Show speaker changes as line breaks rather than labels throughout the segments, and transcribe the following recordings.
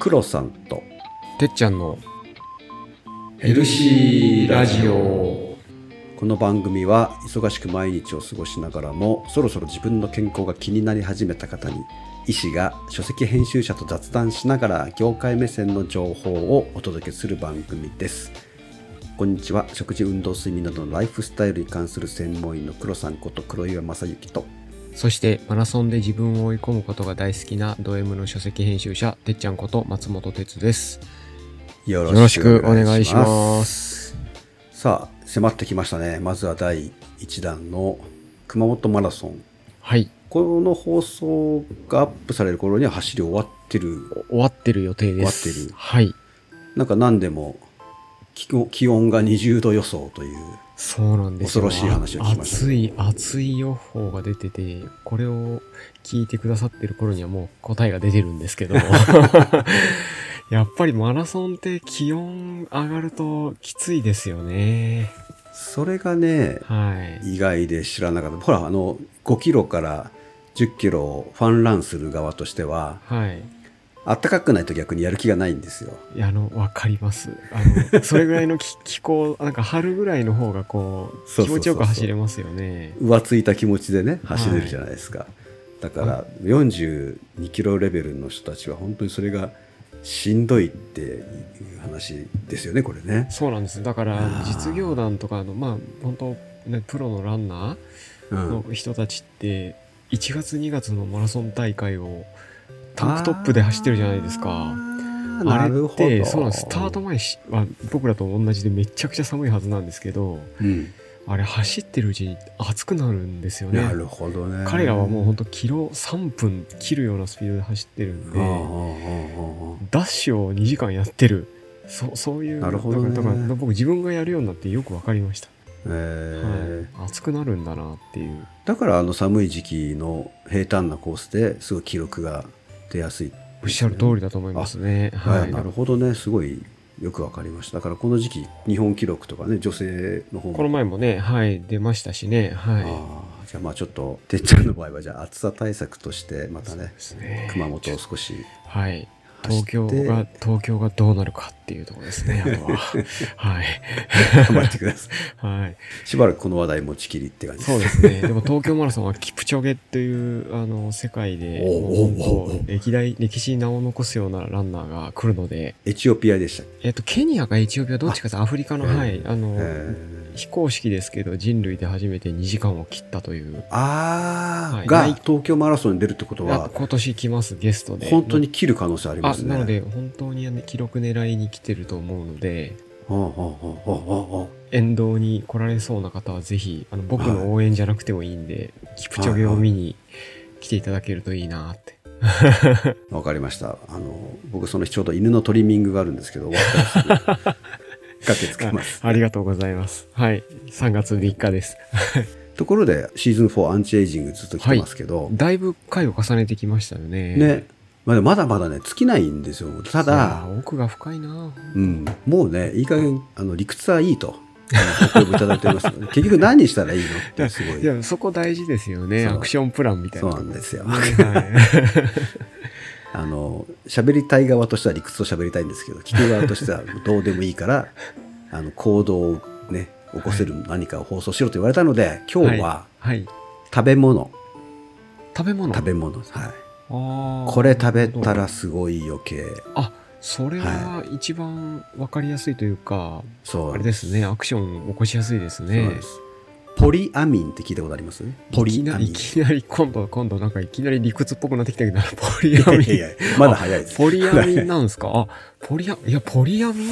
黒さんと。
てっちゃんのヘルシーラジオ。
この番組は忙しく毎日を過ごしながらもそろそろ自分の健康が気になり始めた方に医師が書籍編集者と雑談しながら業界目線の情報をお届けする番組です。こんにちは。食事運動睡眠などのライフスタイルに関する専門医の黒さんこと黒岩正幸と
そしてマラソンで自分を追い込むことが大好きなド M の書籍編集者てっちゃんこと松本哲です。
よ
よろしくお願いします。
さあ迫ってきましたね。まずは第1弾の熊本マラソン。
はい。
この放送がアップされる頃には走り終わってる。
終わってる予定です。
終わってる。
はい。
なんか何でも気温気温が20度予想という
そうなんですよ。
恐ろしい話を聞きました
暑い暑い予報が出ててこれを聞いてくださってる頃にはもう答えが出てるんですけど やっぱりマラソンって気温上がるときついですよね。
それがね
はい。
意外で知らなかった。ほらあの5キロから10キロをファンランする側としては
はい
暖かくないと逆にやる気がないんですよ。
いやあのわかります。あのそれぐらいの 気気候なんか春ぐらいの方がこう気持ちよく走れますよね。
浮ついた気持ちでね走れるじゃないですか、だから42キロレベルの人たちは本当にそれがしんどいっていう話ですよねこれね。
そうなんです。だか
あ
ら
ー。
実業団とかのまあ本当ねプロのランナ
う
ーの
ん。
人たちって1月2月のマラソン大会をタンクトップで走ってるじゃないですか。
あ
れってそうなスタート前しは僕らと同じでめちゃくちゃ寒いはずなんですけど
うん。
あれ走ってるうちに暑くなるんですよね。
なるほどね。
彼らはもうほんとキロ3分切るようなスピードで走ってるんでダッシュを2時間やってる。そそういう
なるほどね。
だからだから僕自分がやるようになってよく分かりました、
えー。
はい、暑くなるんだなっていう。
だからあの寒い時期の平坦なコースですごい記録が出やすい、
おっしゃる通りだと思いますね。
はい。
はい、
なるほどね。すごいよくわかりました。だからこの時期日本記録とかね女性の方も。
この前もねはい出ましたしね。はい。
ああじゃあまあちょっとてっちゃんの場合はじゃあ暑さ対策としてまたね
ね。
熊本を少し
はい東京が東京がどうなるかっていうところですねあとははい。
頑張ってください。
はい。
しばらくこの話題持ちきりって感じ
そうですね。でも東京マラソンはキプチョゲっていうあの世界で歴代歴史に名を残すようなランナーが来るので、
エチオピアでしたっ
えっとケニアかエチオピアどっちかとアフリカの
ええ
はい。あの非公式ですけど人類で初めて2時間を切ったという。
ああ、
はい
が東京マラソンに出るってこと
あ
は
今年来ますゲストで。
本当に切る可能性ありま
あ
すね
なので本当にね記録狙いに来てると思うので。沿道に来られそうな方はぜひあの僕の応援じゃなくてもいいんで、キプチョゲを見に来ていただけるといいなって。
う わかりましたあの僕その日ちょうど犬のトリミングがあるんですけど終わったらすぐ 駆けつけます
あありがとうございます。はい。3月3日です。
ところでシーズン4アンチエイジングずっと来てますけど、
だいぶ回を重ねてきましたよね。
ねまあまだまだね尽きないんですよただ
奥が深いな
うん、もうねいい加減あの理屈はいいとごいただいてます 結局何したらいいのってすごい
いや、そこ大事ですよね。アクションプランみたい
そう
な。
なんですよ
はい。
あの喋りたい側としては理屈を喋りたいんですけど聞く側としてはどうでもいいから あの行動をね起こせる何かを放送しろと言われたので今日は
はい。はい。
食べ物、
食べ物？
食べ物。はい。これ食べたらすごい余計。
あ、それは一番わかりやすいというか、
そう
あれですね。アクション起こしやすいですね。
そうですポリアミンって聞いたことあります？ポリアミン。
いきなり、今度、今度なんかいきなり理屈っぽくなってきたけど、ポリアミン。
いやいやまだ早いです。
ポリアミンなんですか？あ、ポリア、いや、ポリアミン？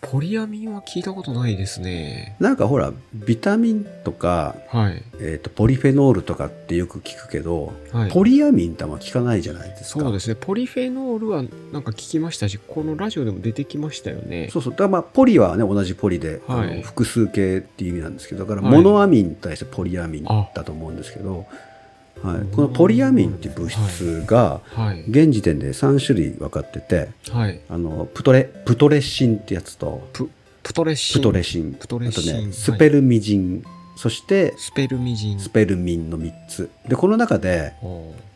ポリアミンは聞いたことないですね。
なんかほらビタミンとか、
はい。
えー、とポリフェノールとかってよく聞くけど、
はい。
ポリアミンってあんま聞かないじゃないですか
そうですね。ポリフェノールはなんか聞きましたし、このラジオでも出てきましたよね。
そうそうだからまあポリはね同じポリで、
はい
あの複数形っていう意味なんですけどだから
はい
モノアミンに対してポリアミンだと思うんですけど、はい、このポリアミンっていう物質が
はい。
現時点で3種類分かってて
はい。
あのプトレプトレシンってやつと
プ、プトレシン。
プトレシンあとね
はい
スペルミジンそして
スペルミジン。
スペルミンの3つでこの中で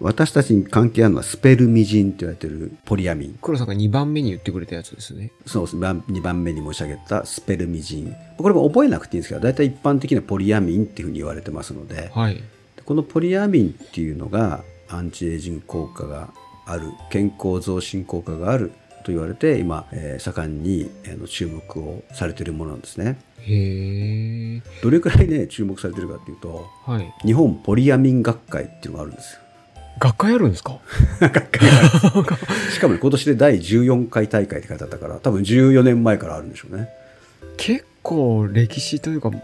私たちに関係あるのはスペルミジンって言われてるポリアミン
黒さんが2番目に言ってくれたやつですね。
そうです2番目に申し上げたスペルミジンこれも覚えなくていいんですけど大体一般的なポリアミンっていうふうに言われてますので
はい。
このポリアミンっていうのがアンチエイジング効果がある健康増進効果があると言われて今、えー盛んに、えーの注目をされているものなんですね
へえ。
どれくらいね注目されてるかっていうと
はい。
日本ポリアミン学会っていうのがあるんですよ
学会あるんですか？
学会がある しかもね今年で第14回大会って書いてあったから多分14年前からあるんでしょうね
結構歴史というか、も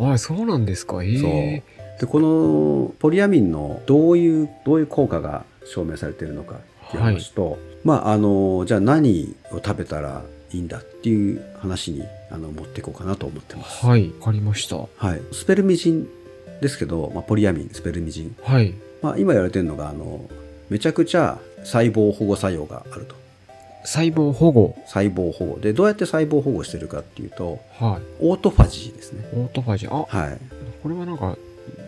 う、あ、そうなんですか。へえ。
でこのポリアミンのどういうどういう効果が証明されているのかっていう話と、まああのじゃあ何を食べたらいいんだっていう話にあの持っていこうかなと思ってます。
はい。わかりました。
はい、スペルミジンですけど、まあ、ポリアミンスペルミジン、
はい。
まあ、今言われてるのがあのめちゃくちゃ細胞保護作用があると
細胞保護。
細胞保護でどうやって細胞保護してるかっていうと
はい。
オートファジーですね。
オートファジー。あ、
はい
これはなんか、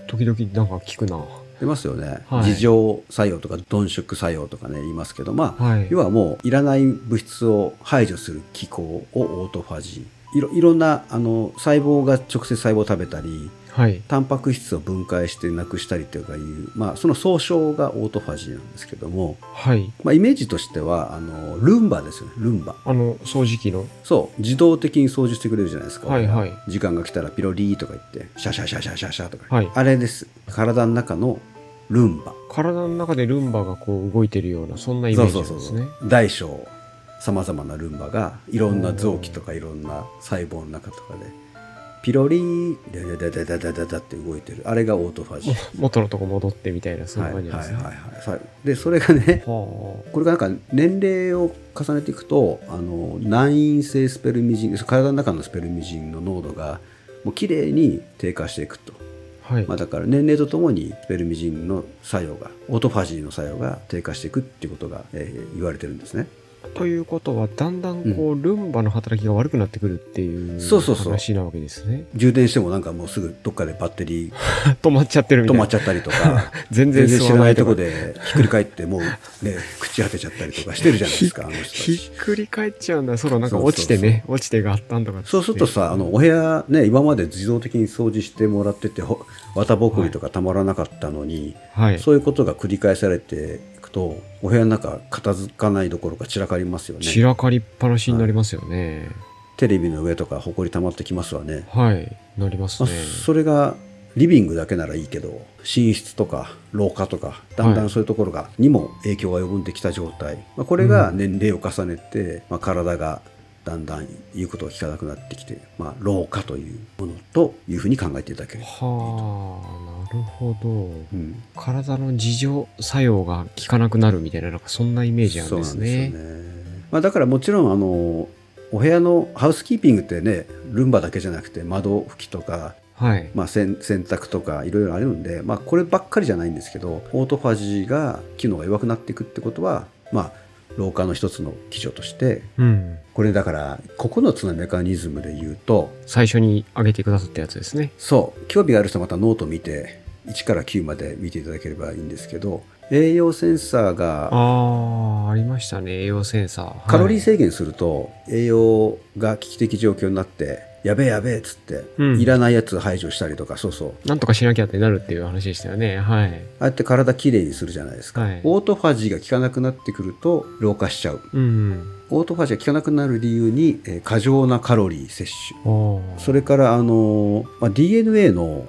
時々なんか聞くな。
出ますよね、
はい
自浄作用とか鈍縮作用とかね言いますけどまあ、
はい。
要はもういらない物質を排除する機構をオートファジーいろいろんなあの細胞が直接細胞を食べたり
はい。
タンパク質を分解してなくしたりとかいう、まあ、その総称がオートファジーなんですけども、
はい。
まあ、イメージとしてはあのルンバですよね。ルンバ。
あの、掃除機の？
そう。自動的に掃除してくれるじゃないですか、
はいはい。
時間が来たらピロリーとか言ってシャシャシャシャシャシャとか、
はい。
あれです。体の中のルンバ。
体の中でルンバがこう動いてるような、そんなイメージなんですね。
大小さまざまなルンバがいろんな臓器とかいろんな細胞の中とかでピロリーダダダダダダダって動いてる。あれがオートファジー。
元のとこ戻ってみたいなそういう感じですね、
はいはいはいはい、でそれがね、これがなんか年齢を重ねていくとあの難飲性スペルミジン体の中のスペルミジンの濃度がもう綺麗に低下していくと、
はい。
まあ、だから年齢とともにスペルミジンの作用がオートファジーの作用が低下していくっていうことが、えー、言われてるんですね。
ということは、だんだんこう、ルンバの働きが悪くなってくるっていう
そうそうそう
話なわけですね。
充電してもなんかもうすぐどっかでバッテリー
止まっちゃってるみたいな。
止まっちゃったりとか
全然
知らないとこ
で。
でひっくり返ってもうね朽ち果てちゃったりとかしてるじゃないですかあの人た
ひっ
ち。
くり返っちゃうんだ。そうだ、なんか
そうそうそう
落ちてね、落ちてがあったんとか
そうするとさあのお部屋ね今まで自動的に掃除してもらっててほ綿ぼこりとかたまらなかったのに、
はい。
そういうことが繰り返されてとお部屋の中片付かないどころか散らかりますよね
散らかりっぱなしになりますよね。
テレビの上とかほこり溜まってきますわね、
はい。なります
まあ
ね。
それがリビングだけならいいけど寝室とか廊下とかだんだ
はい
んそういうところが、にも影響が及んできた状態、まあ、これが年齢を重ねて、まあ、体がだんだん言うことを聞かなくなってきて、まあ、老化というものというふうに考えていただければ、
はあ、なるほど。
うん、
体の自浄作用が効かなくなるみたいな、なんかそんなイメージなんですね。
そうなんですよね、まあ、だからもちろんあのお部屋のハウスキーピングってねルンバだけじゃなくて窓拭きとか
はい。
まあ、洗洗濯とかいろいろあるんで、まあ、こればっかりじゃないんですけどオートファジーが機能が弱くなっていくってことは、まあ、老化の一つの基準として
うん。
これだから9つのメカニズムで言うと
最初に挙げてくださったやつですね。
そう興味がある人はまたノート見て1から9まで見ていただければいいんですけど栄養センサーが
ああ、ありましたね。栄養センサー。はい
カロリー制限すると栄養が危機的状況になってやべえやべえっつって、
うん
いらないやつ排除したりとかそうそう
なんとかしなきゃってなるっていう話でしたよね。はい。
ああやって体きれいにするじゃないですか、
はい
オートファジーが効かなくなってくると老化しちゃう
うん。
オートファジーが効かなくなる理由に、えー過剰なカロリー摂取それからあのーまあ、DNA の。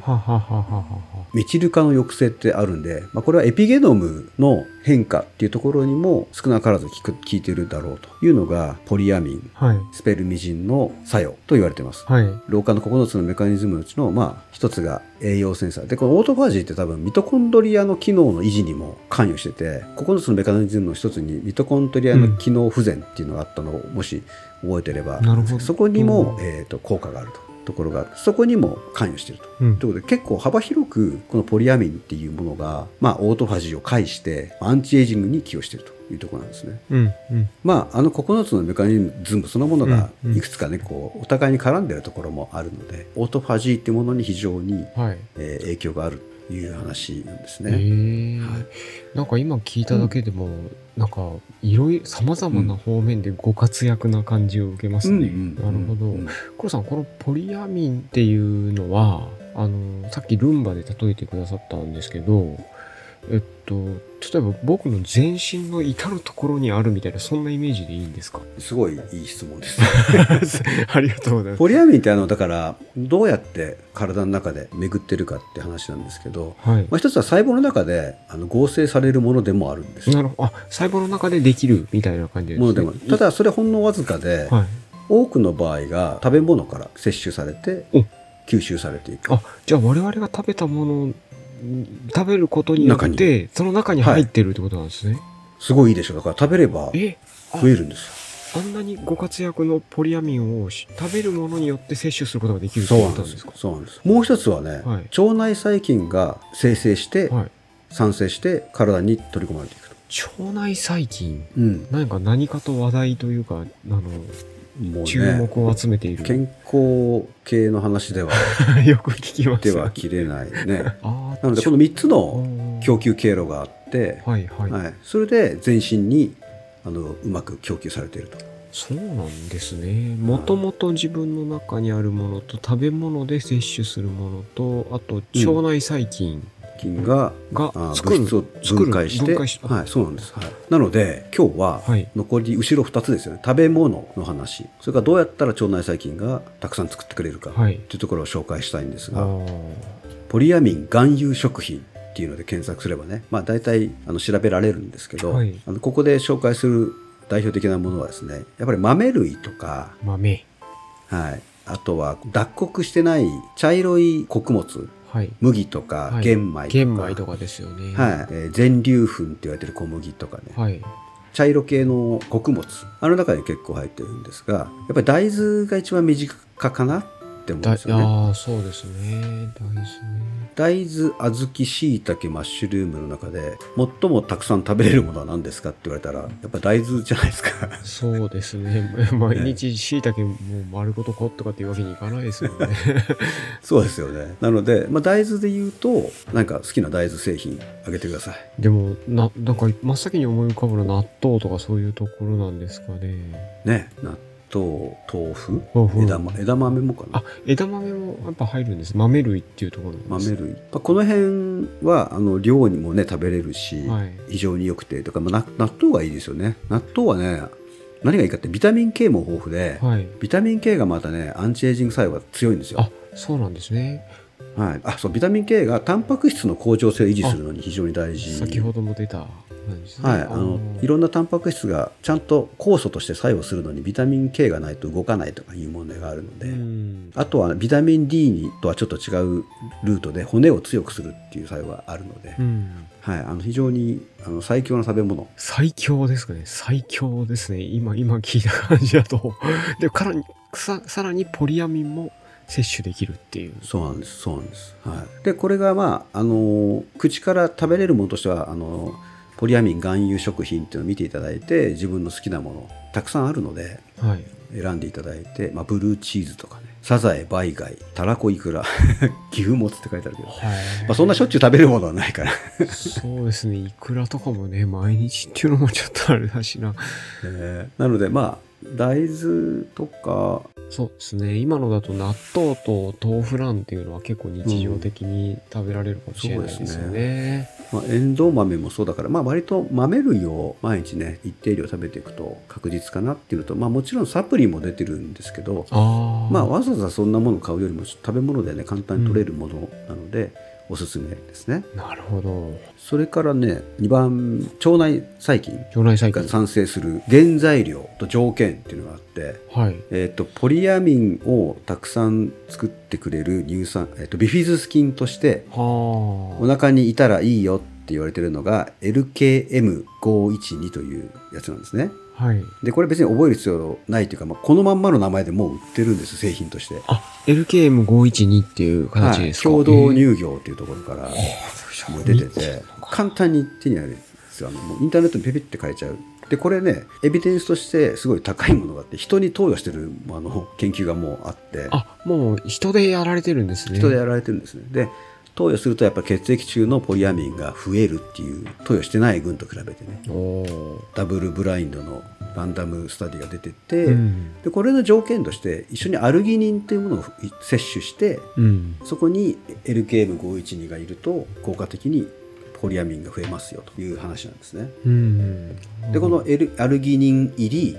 メチル化の抑制ってあるんで、まあ、これはエピゲノムの変化っていうところにも少なからず効く効いてるだろうというのがポリアミン
はい。
スペルミジンの作用と言われています
はい。
老化の9つのメカニズムのうちの、まあ、一つが栄養センサー。でこのオートファジーって多分ミトコンドリアの機能の維持にも関与してて9つのメカニズムの一つにミトコンドリアの機能不全っていうのがあったのをもし覚えてれば、
なるほど。
そこにも、えー、と効果があると。ところがそこにも関与していると。
うん。
ということで結構幅広くこのポリアミンっていうものが、まあ、オートファジーを介してアンチエイジングに寄与しているというところなんですね。
うんうん
まあ、あの9つのメカニズムそのものが
うんうん
いくつかね、こうお互いに絡んでるところもあるのでオートファジーっていうものに非常に、
はい
えー影響があるという話なんです
へ
ね。
え
はい
なんか今聞いただけでも、なんかいろいろさまざまな方面でご活躍な感じを受けますね。なるほど。
うん
黒さんこのポリアミンっていうのはあのさっきルンバで例えてくださったんですけどえっと例えば僕の全身の至るところにあるみたいなそんなイメージでいいんですか？
すごいいい質問です。
ありがとうございます。
ポリアミンってあのだからどうやって体の中で巡ってるかって話なんですけど、
はい。
まあ、一つは細胞の中であの合成されるものでもあるんです。
なるほど。あ、細胞の中でできるみたいな感じですね。
ものでもただそれほんのわずかで、
はい。
多くの場合が食べ物から摂取されて
お
吸収されていく。
あ、じゃあ我々が食べたものん食べることによ
中
ってその中に入ってるってことなんですね。
すごいいいでしょ。だから食べれば
えあ
増えるんですよ。
あんなにご活躍のポリアミンをし食べるものによって摂取することができるって
そう
ことなんですか？
なんです。そうなんです。もう一つはね、
はい。
腸内細菌が生成して、
はい。
産生して体に取り込まれていくと。
腸内細菌？
うん、
何か何かと話題というかあの
もう
注
ね
目を集めている、
健康系の話では
よく聞きます
では切れないね。
あー
なのでこの3つの供給経路があって、
はいはい、
はい、それで全身にあのうまく供給されていると。
そうなんですね。もともと自分の中にあるものと食べ物で摂取するものとあと腸内細菌
菌が
が
あ
作る、
物質を分解してはい、そうなんです、はい、なので今日は
はい。
残り後ろ2つですよね。食べ物の話。それからどうやったら腸内細菌がたくさん作ってくれるか
はい。
というところを紹介したいんですが、ポリアミン含有食品っていうので検索すればね、まあ、大体あの調べられるんですけど、
はい。
あのここで紹介する代表的なものはですねやっぱり豆類とか、
豆。
はい、あとは脱穀してない茶色い穀物
はい。
麦とか
はい。
玄米とか,、
玄米とかですよね。
はい。えー全粒粉って言われてる小麦とかね、
はい。
茶色系の穀物あの中に結構入ってるんですがやっぱり大豆が一番身近かなって思うん
だ
ですよね。
ああそうですね。大豆ね。
大豆小豆しいたけマッシュルームの中で最もたくさん食べれるものは何ですかって言われたらやっぱ大豆じゃないですか。
そうですね。毎日しいたけもう丸ごとこっとかっていうわけにいかないですよね。
そうですよね。なので、まあ、大豆で言うとなんか好きな大豆製品あげてください。
でもななんか真っ先に思い浮かぶのは納豆とかそういうところなんですかね。
ね納豆豆腐？
豆腐。
枝,、ま、枝豆もかな？
あ枝豆もやっぱ入るんです。豆類っていうところ
豆類、まあ、この辺はあの量にもね食べれるし、
はい。
非常に良くてとか、まあ、な納豆がいいですよね。納豆はね何がいいかってビタミン K も豊富で、
はい。
ビタミン K がまたねアンチエイジング作用が強いんですよ。
あそうなんですね。
はい、あそうビタミン K がタンパク質の向上性を維持するのに非常に大事。
先ほども出たなんですね。
はい、あの
ー。
いろんなタンパク質がちゃんと酵素として作用するのにビタミン K がないと動かないとかいう問題があるので、
うん。
あとはビタミン D にとはちょっと違うルートで骨を強くするっていう作用があるので、
うん。
はい、あの非常にあの最強の食べ物。
最強ですかね。最強ですね。今今聞いた感じだと。でからにささらにポリアミンも摂取できるっていう。
そうなんです。そうなんです、はい、でこれがまああの口から食べれるものとしてはあのポリアミン含有食品っていうのを見ていただいて自分の好きなものたくさんあるので
はい。
選んでいただいて、まあ、ブルーチーズとかねサザエバイ貝たらこいくら 岐阜もつって書いてあるけど、まあ、そんなしょっちゅう食べるものはないから、
そうですね。いくらとかもね毎日っていうのもちょっとあれだしな。
え。ーなのでまあ大豆とか
そうですね。今のだと納豆と豆腐ランっていうのは結構日常的に食べられるかもしれないですよね,、
まあ、エンドウ豆もそうだから、まあ、割と豆類を毎日ね一定量食べていくと確実かなっていうのと、まあ、もちろんサプリも出てるんですけどまあ、わざわざそんなものを買うよりも食べ物でね。簡単に取れるものなので、おすすめですね。
なるほど。
それからね2番腸内細菌
腸内細菌。
が産生する原材料と条件っていうのがあって、
はい。
えー、とポリアミンをたくさん作ってくれる乳酸、えー、とビフィズス菌として
は
お腹にいたらいいよって言われてるのが LKM512 というやつなんですね。
あはい。
でこれ別に覚える必要ないというか、まあ、このまんまの名前でもう売ってるんです製品として。
あ LKM512 っていう形ですか、
はい、共同
えー
乳業っていうところからもう出てて簡単に手に入るですよ。あのもうインターネットにピピって変えちゃう。でこれねエビデンスとしてすごい高いものがあって人に投与してるあの研究がもうあって。
あ、もう人でやられてるんですね。
人でやられてるんですね。で投与するとやっぱ血液中のポリアミンが増えるっていう投与してない群と比べてねダブルブラインドのランダムスタディが出てて、
うん。
でこれの条件として一緒にアルギニンというものを摂取して
うん。
そこに LKM512 がいると効果的にポリアミンが増えますよという話なんですね。
うん。
でこの、L、アルギニン入り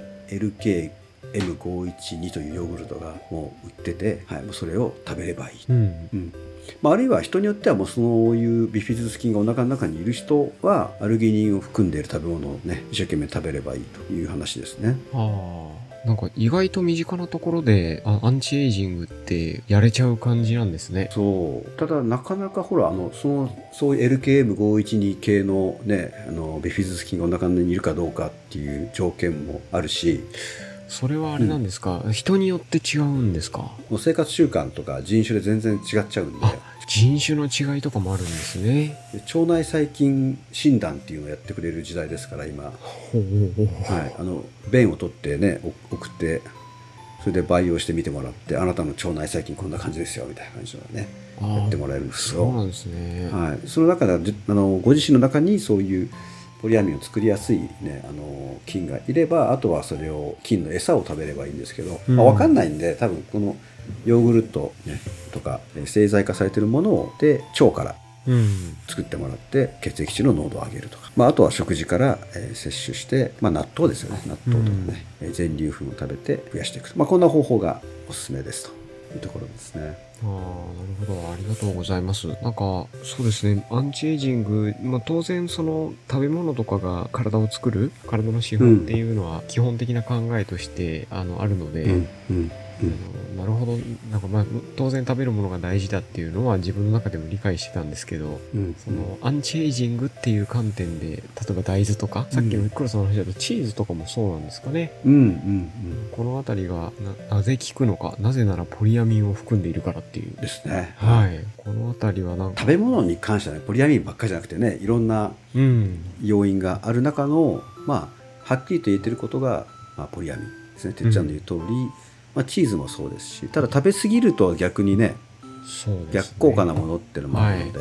LKM512 というヨーグルトがもう売ってて、はい、もうそれを食べればいい。
うん。
うんまあ、あるいは人によってはもうそういうビフィズス菌がお腹の中にいる人はアルギニンを含んでいる食べ物をね一生懸命食べればいいという話ですね。
ああ。なんか意外と身近なところであアンチエイジングってやれちゃう感じなんですね。
そうただなかなかほらあのそのそういう LKM512 系のねあのビフィズス菌がお腹にいるかどうかっていう条件もあるし
それはあれなんですか、人によって違うんですか？
もう生活習慣とか人種で全然違っちゃうんで。
あ、人種の違いとかもあるんですね。
で腸内細菌診断っていうのをやってくれる時代ですから今、はい、あの便を取ってねお送ってそれで培養してみてもらってあなたの腸内細菌こんな感じですよみたいな感じのねやってもらえるんですよ。
そうなんですね。
はい、その中でじあのご自身の中にそういうポリアミンを作りやすい、ね、あの菌がいればあとはそれを菌の餌を食べればいいんですけど、
うん。
まあ、分かんないんで多分このヨーグルト、ね、とかえー製剤化されてるもので腸から
うん。
作ってもらって血液中の濃度を上げるとか、まあ、あとは食事から、えー摂取して、まあ、納豆ですよね。納豆とかね、えー全粒粉を食べて増やしていくと、まあ、こんな方法がおすすめですというところですね。
ああ、なるほど。ありがとうございます。なんか、そうですね。アンチエイジング、まあ当然その食べ物とかが体を作る、体の資本っていうのは基本的な考えとして、あの、あるので、
うんうん
あのなるほど。なんかまあ、当然食べるものが大事だっていうのは自分の中でも理解してたんですけど、
うん
そのアンチエイジングっていう観点で、例えば大豆とか、さっきのクロさんの話だとチーズとかもそうなんですかね。
うんうん
このあたりがななぜ効くのか、なぜならポリアミンを含んでいるからっていう
うん。ですね。
はい。このあたりはなんか、
食べ物に関してはねポリアミンばっかりじゃなくてねいろんな
うん。
要因がある中のまあはっきりと言えてることが、まあ、ポリアミンですねてっちゃんの言う通り、まあ、チーズもそうですしただ食べ過ぎると逆にね
そうね。
逆効果なものっていうのもあるので、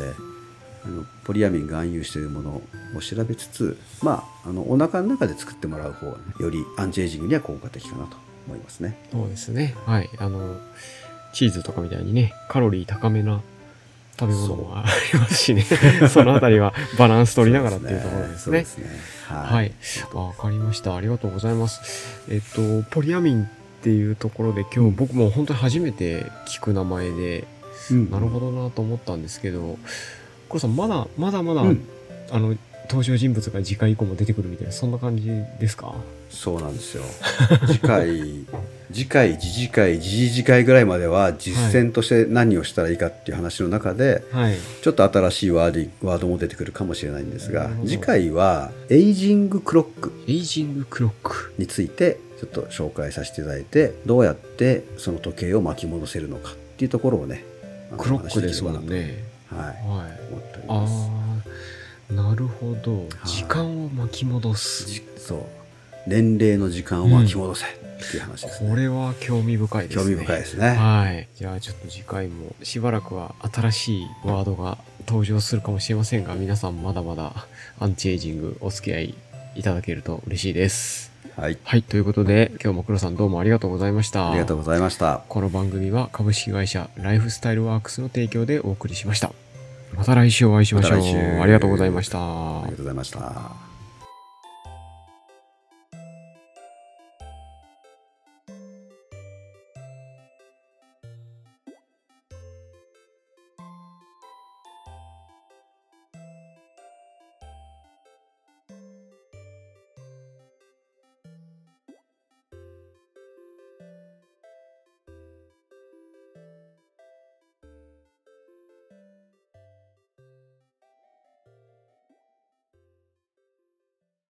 あのポリアミンが含有しているものを調べつつまああのお腹の中で作ってもらう方が、ね、よりアンチエイジングには効果的かなと思いますね。
そうですね。はい。あの、チーズとかみたいにね、カロリー高めな食べ物もありますしね。そのあたりはバランス取りながらっていうところですね。
そうですね。
は
はい。
い。わかりました。ありがとうございます。えっと、ポリアミンっていうところで今日僕も本当に初めて聞く名前で、
うん
なるほどなと思ったんですけど、コロさん、まだ、まだまだ、
うん
あの、登場人物が次回以降も出てくるみたいな、そんな感じですか？
そうなんですよ。次回、次回、次次回、次々次回ぐらいまでは実践として何をしたらいいかっていう話の中で、
はい。
ちょっと新しいワードワードも出てくるかもしれないんですが次回はエイジングクロック
エイジングクロック。
についてちょっと紹介させていただいてどうやってその時計を巻き戻せるのかっていうところをね
クロックですもんね。
はい、
はい。
思っております。
なるほど。時間を巻き戻す。
じそう年齢の時間を巻き戻せっていう話ですね、
これは興味深いですね。
興味深いですね。
はい。じゃあちょっと次回もしばらくは新しいワードが登場するかもしれませんが、皆さんまだまだアンチエイジングお付き合いいただけると嬉しいです。
はい、
はい。ということで、今日も黒さんどうもありがとうございました。
ありがとうございました。
この番組は株式会社ライフスタイルワークスの提供でお送りしました。また来週お会いしましょう。
ま
ありがとうございました。
ありがとうございました。